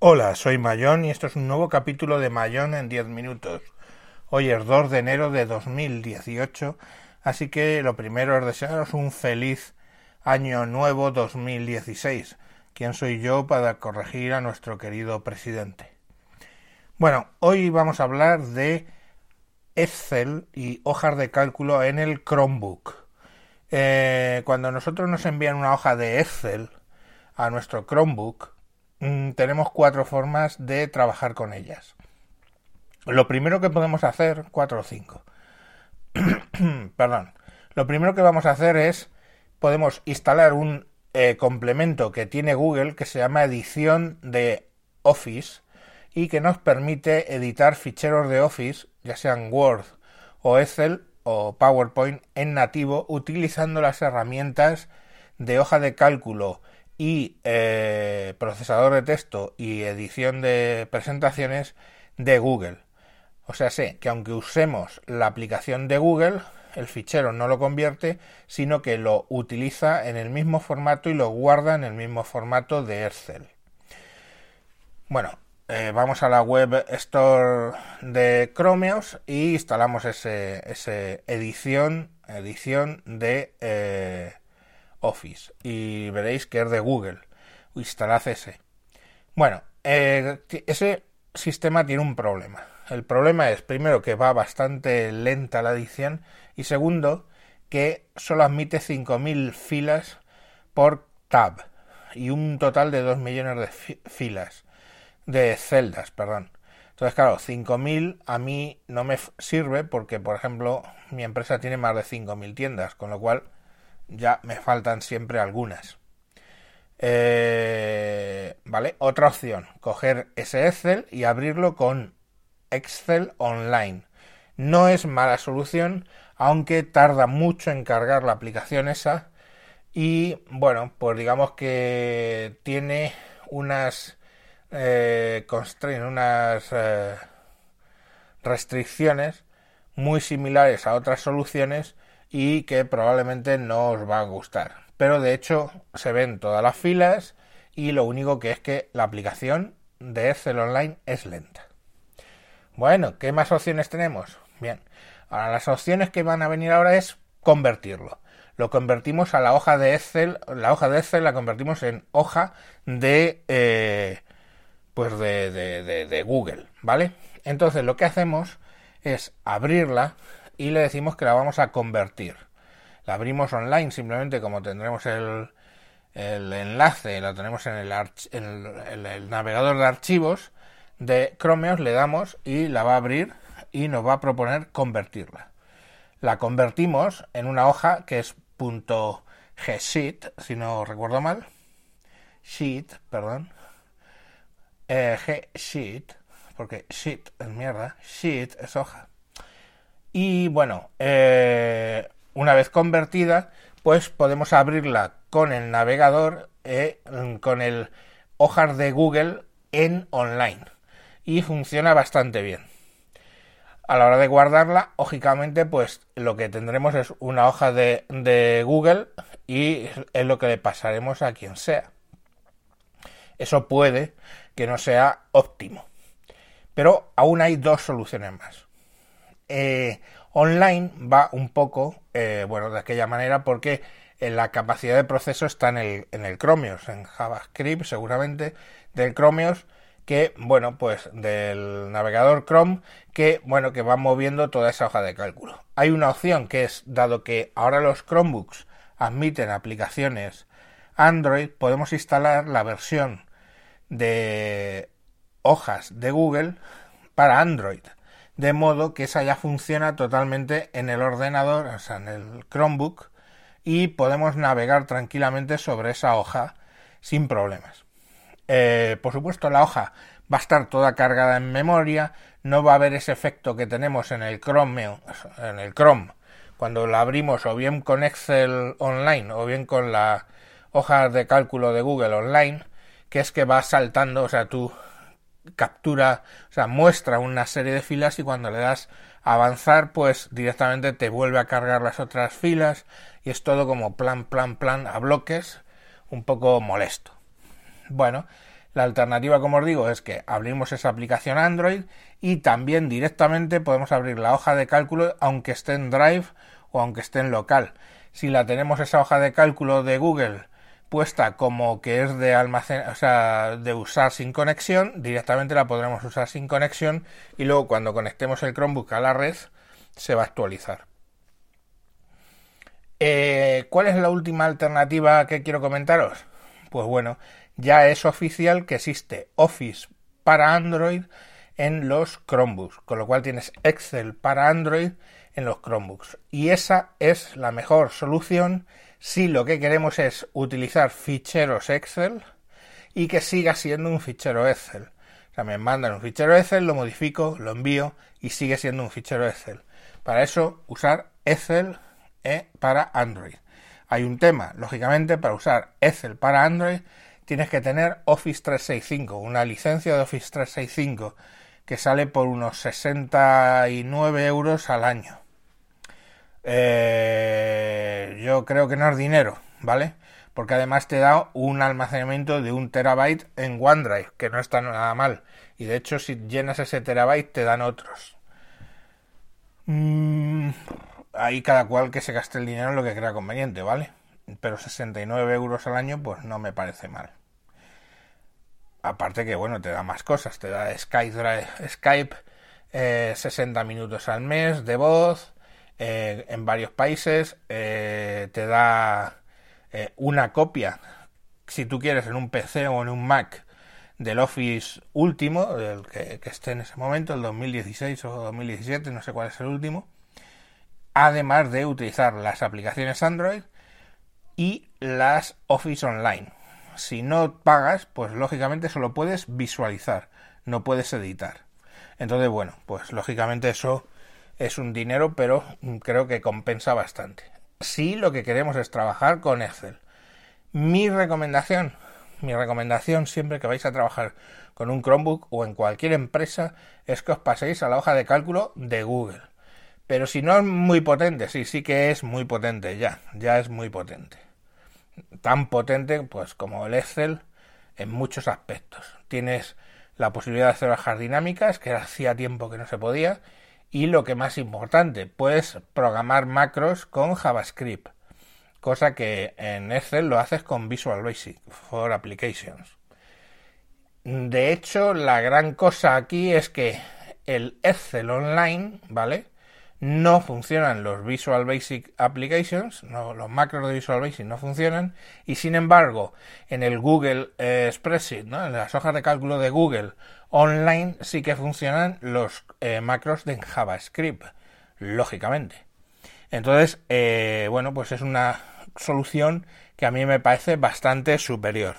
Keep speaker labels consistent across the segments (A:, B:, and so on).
A: Hola, soy Mayón y esto es un nuevo capítulo de Mayón en 10 minutos. Hoy es 2 de enero de 2018, así que lo primero es desearos un feliz año nuevo 2016. ¿Quién soy yo para corregir a nuestro querido presidente? Bueno, hoy vamos a hablar de Excel y hojas de cálculo en el Chromebook. Eh, cuando nosotros nos envían una hoja de Excel a nuestro Chromebook, Mm, tenemos cuatro formas de trabajar con ellas. Lo primero que podemos hacer, cuatro o cinco. Perdón. Lo primero que vamos a hacer es, podemos instalar un eh, complemento que tiene Google que se llama edición de Office y que nos permite editar ficheros de Office, ya sean Word o Excel o PowerPoint en nativo utilizando las herramientas de hoja de cálculo y eh, procesador de texto y edición de presentaciones de Google. O sea, sé que aunque usemos la aplicación de Google, el fichero no lo convierte, sino que lo utiliza en el mismo formato y lo guarda en el mismo formato de Excel. Bueno, eh, vamos a la web store de Chromeos y instalamos ese, ese edición, edición de eh, Office y veréis que es de Google. Instalad ese. Bueno, eh, ese sistema tiene un problema. El problema es, primero, que va bastante lenta la edición y segundo, que solo admite 5.000 filas por tab y un total de 2 millones de filas, de celdas, perdón. Entonces, claro, 5.000 a mí no me sirve porque, por ejemplo, mi empresa tiene más de 5.000 tiendas, con lo cual ya me faltan siempre algunas. Eh, vale, otra opción, coger ese Excel y abrirlo con Excel Online. No es mala solución, aunque tarda mucho en cargar la aplicación esa y bueno, pues digamos que tiene unas eh, unas eh, restricciones muy similares a otras soluciones y que probablemente no os va a gustar. Pero de hecho se ven todas las filas y lo único que es que la aplicación de Excel Online es lenta. Bueno, ¿qué más opciones tenemos? Bien, ahora las opciones que van a venir ahora es convertirlo. Lo convertimos a la hoja de Excel, la hoja de Excel la convertimos en hoja de eh, pues de, de, de Google, ¿vale? Entonces lo que hacemos es abrirla y le decimos que la vamos a convertir. La abrimos online simplemente como tendremos el, el enlace, lo tenemos en el, el, navegador de archivos de Chromeos, le damos y la va a abrir y nos va a proponer convertirla. La convertimos en una hoja que es .gsheet, si no recuerdo mal. Sheet, perdón. Eh, G-sheet, porque sheet es mierda. Sheet es hoja. Y bueno, eh, una vez convertida, pues podemos abrirla con el navegador, eh, con el hojas de Google en online. Y funciona bastante bien. A la hora de guardarla, lógicamente, pues lo que tendremos es una hoja de, de Google y es lo que le pasaremos a quien sea. Eso puede que no sea óptimo. Pero aún hay dos soluciones más. Eh, online va un poco, eh, bueno, de aquella manera porque eh, la capacidad de proceso está en el, en el Chromios, en JavaScript seguramente, del Chromios que, bueno, pues del navegador Chrome que, bueno, que va moviendo toda esa hoja de cálculo. Hay una opción que es, dado que ahora los Chromebooks admiten aplicaciones Android, podemos instalar la versión de hojas de Google para Android de modo que esa ya funciona totalmente en el ordenador, o sea, en el Chromebook, y podemos navegar tranquilamente sobre esa hoja sin problemas. Eh, por supuesto, la hoja va a estar toda cargada en memoria, no va a haber ese efecto que tenemos en el Chrome, en el Chrome, cuando la abrimos o bien con Excel Online o bien con la hoja de cálculo de Google Online, que es que va saltando, o sea, tú captura, o sea, muestra una serie de filas y cuando le das avanzar, pues directamente te vuelve a cargar las otras filas y es todo como plan, plan, plan a bloques, un poco molesto. Bueno, La alternativa, como os digo, es que abrimos esa aplicación Android y también directamente podemos abrir la hoja de cálculo aunque esté en Drive o aunque esté en local. Si la tenemos esa hoja de cálculo de Google puesta como que es de almacén, o sea, de usar sin conexión, directamente la podremos usar sin conexión y luego cuando conectemos el Chromebook a la red se va a actualizar. Eh, ¿Cuál es la última alternativa que quiero comentaros? Pues bueno, ya es oficial que existe Office para Android en los Chromebooks, con lo cual tienes Excel para Android en los Chromebooks. Y esa es la mejor solución si lo que queremos es utilizar ficheros Excel y que siga siendo un fichero Excel. O sea, me mandan un fichero Excel, lo modifico, lo envío y sigue siendo un fichero Excel. Para eso, usar Excel eh, para Android. Hay un tema, lógicamente, para usar Excel para Android tienes que tener Office 365, una licencia de Office 365 que sale por unos 69 euros al año. Eh, yo creo que no es dinero, ¿vale? Porque además te da un almacenamiento de un terabyte en OneDrive, que no está nada mal. Y de hecho, si llenas ese terabyte, te dan otros. Mm, ahí cada cual que se gaste el dinero en lo que crea conveniente, ¿vale? Pero 69 euros al año, pues no me parece mal. Aparte que, bueno, te da más cosas. Te da Skype, Skype 60 eh, minutos al mes de voz, eh, en varios países, eh, te da eh, una copia, si tú quieres, en un PC o en un Mac del Office último, el que, esté en ese momento, el 2016 o 2017, no sé cuál es el último, además de utilizar las aplicaciones Android y las Office Online. Si no pagas, pues lógicamente solo puedes visualizar, no puedes editar. Entonces, bueno, pues lógicamente eso es un dinero, pero creo que compensa bastante. Si lo que queremos es trabajar con Excel. Mi recomendación, mi recomendación siempre que vais a trabajar con un Chromebook o en cualquier empresa es que os paséis a la hoja de cálculo de Google. Pero si no es muy potente, sí, sí que es muy potente ya, ya es muy potente. Tan potente pues como el Excel en muchos aspectos. Tienes la posibilidad de hacer hojas dinámicas, que hacía tiempo que no se podía, y lo que más importante, puedes programar macros con JavaScript, cosa que en Excel lo haces con Visual Basic for Applications. De hecho, la gran cosa aquí es que el Excel Online, ¿vale? No funcionan los Visual Basic Applications, no, los macros de Visual Basic no funcionan, y sin embargo, en el Google eh, Spreadsheet, ¿no? en las hojas de cálculo de Google online sí que funcionan los eh, macros de JavaScript, lógicamente. Entonces, eh, bueno, pues es una solución que a mí me parece bastante superior.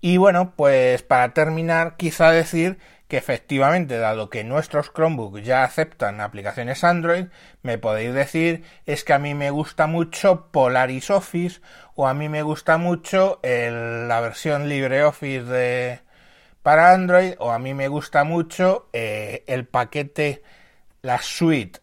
A: Y bueno, pues para terminar, quizá decir que efectivamente, dado que nuestros Chromebooks ya aceptan aplicaciones Android, me podéis decir es que a mí me gusta mucho Polaris Office o a mí me gusta mucho la versión LibreOffice de, para Android o a mí me gusta mucho eh, el paquete, la suite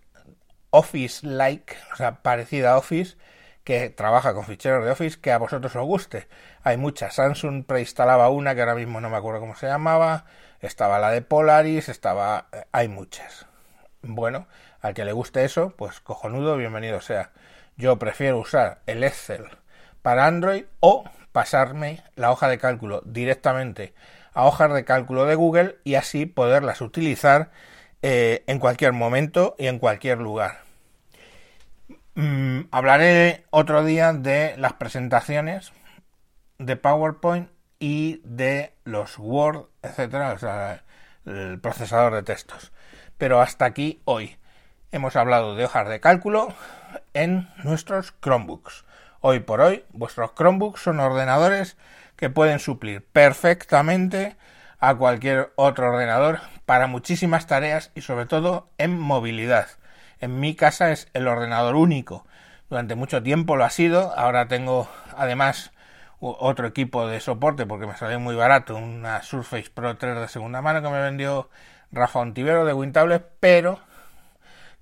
A: Office Like, o sea, parecida a Office, que trabaja con ficheros de Office que a vosotros os guste. Hay muchas. Samsung preinstalaba una que ahora mismo no me acuerdo cómo se llamaba. Estaba la de Polaris, estaba. Eh, hay muchas. Bueno, al que le guste eso, pues cojonudo, bienvenido sea. Yo prefiero usar el Excel para Android o pasarme la hoja de cálculo directamente a hojas de cálculo de Google y así poderlas utilizar eh, en cualquier momento y en cualquier lugar. Mm, hablaré otro día de las presentaciones de PowerPoint y de los Word, etcétera, el procesador de textos. Pero hasta aquí hoy. Hemos hablado de hojas de cálculo en nuestros Chromebooks. Hoy por hoy, vuestros Chromebooks son ordenadores que pueden suplir perfectamente a cualquier otro ordenador para muchísimas tareas y sobre todo en movilidad. En mi casa es el ordenador único. Durante mucho tiempo lo ha sido. Ahora tengo además otro equipo de soporte porque me salió muy barato, una Surface Pro 3 de segunda mano que me vendió Rafa Ontivero de Wintable, pero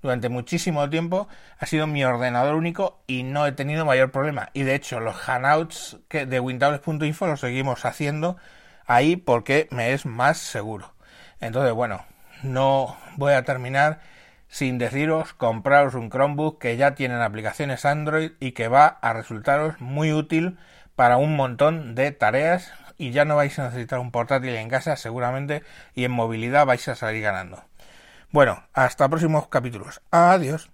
A: durante muchísimo tiempo ha sido mi ordenador único y no he tenido mayor problema. Y de hecho, los hangouts de wintables.info los seguimos haciendo ahí porque me es más seguro. Entonces, bueno, no voy a terminar sin deciros compraros un Chromebook que ya tienen aplicaciones Android y que va a resultaros muy útil para un montón de tareas y ya no vais a necesitar un portátil en casa seguramente y en movilidad vais a salir ganando. Bueno, hasta próximos capítulos. Adiós.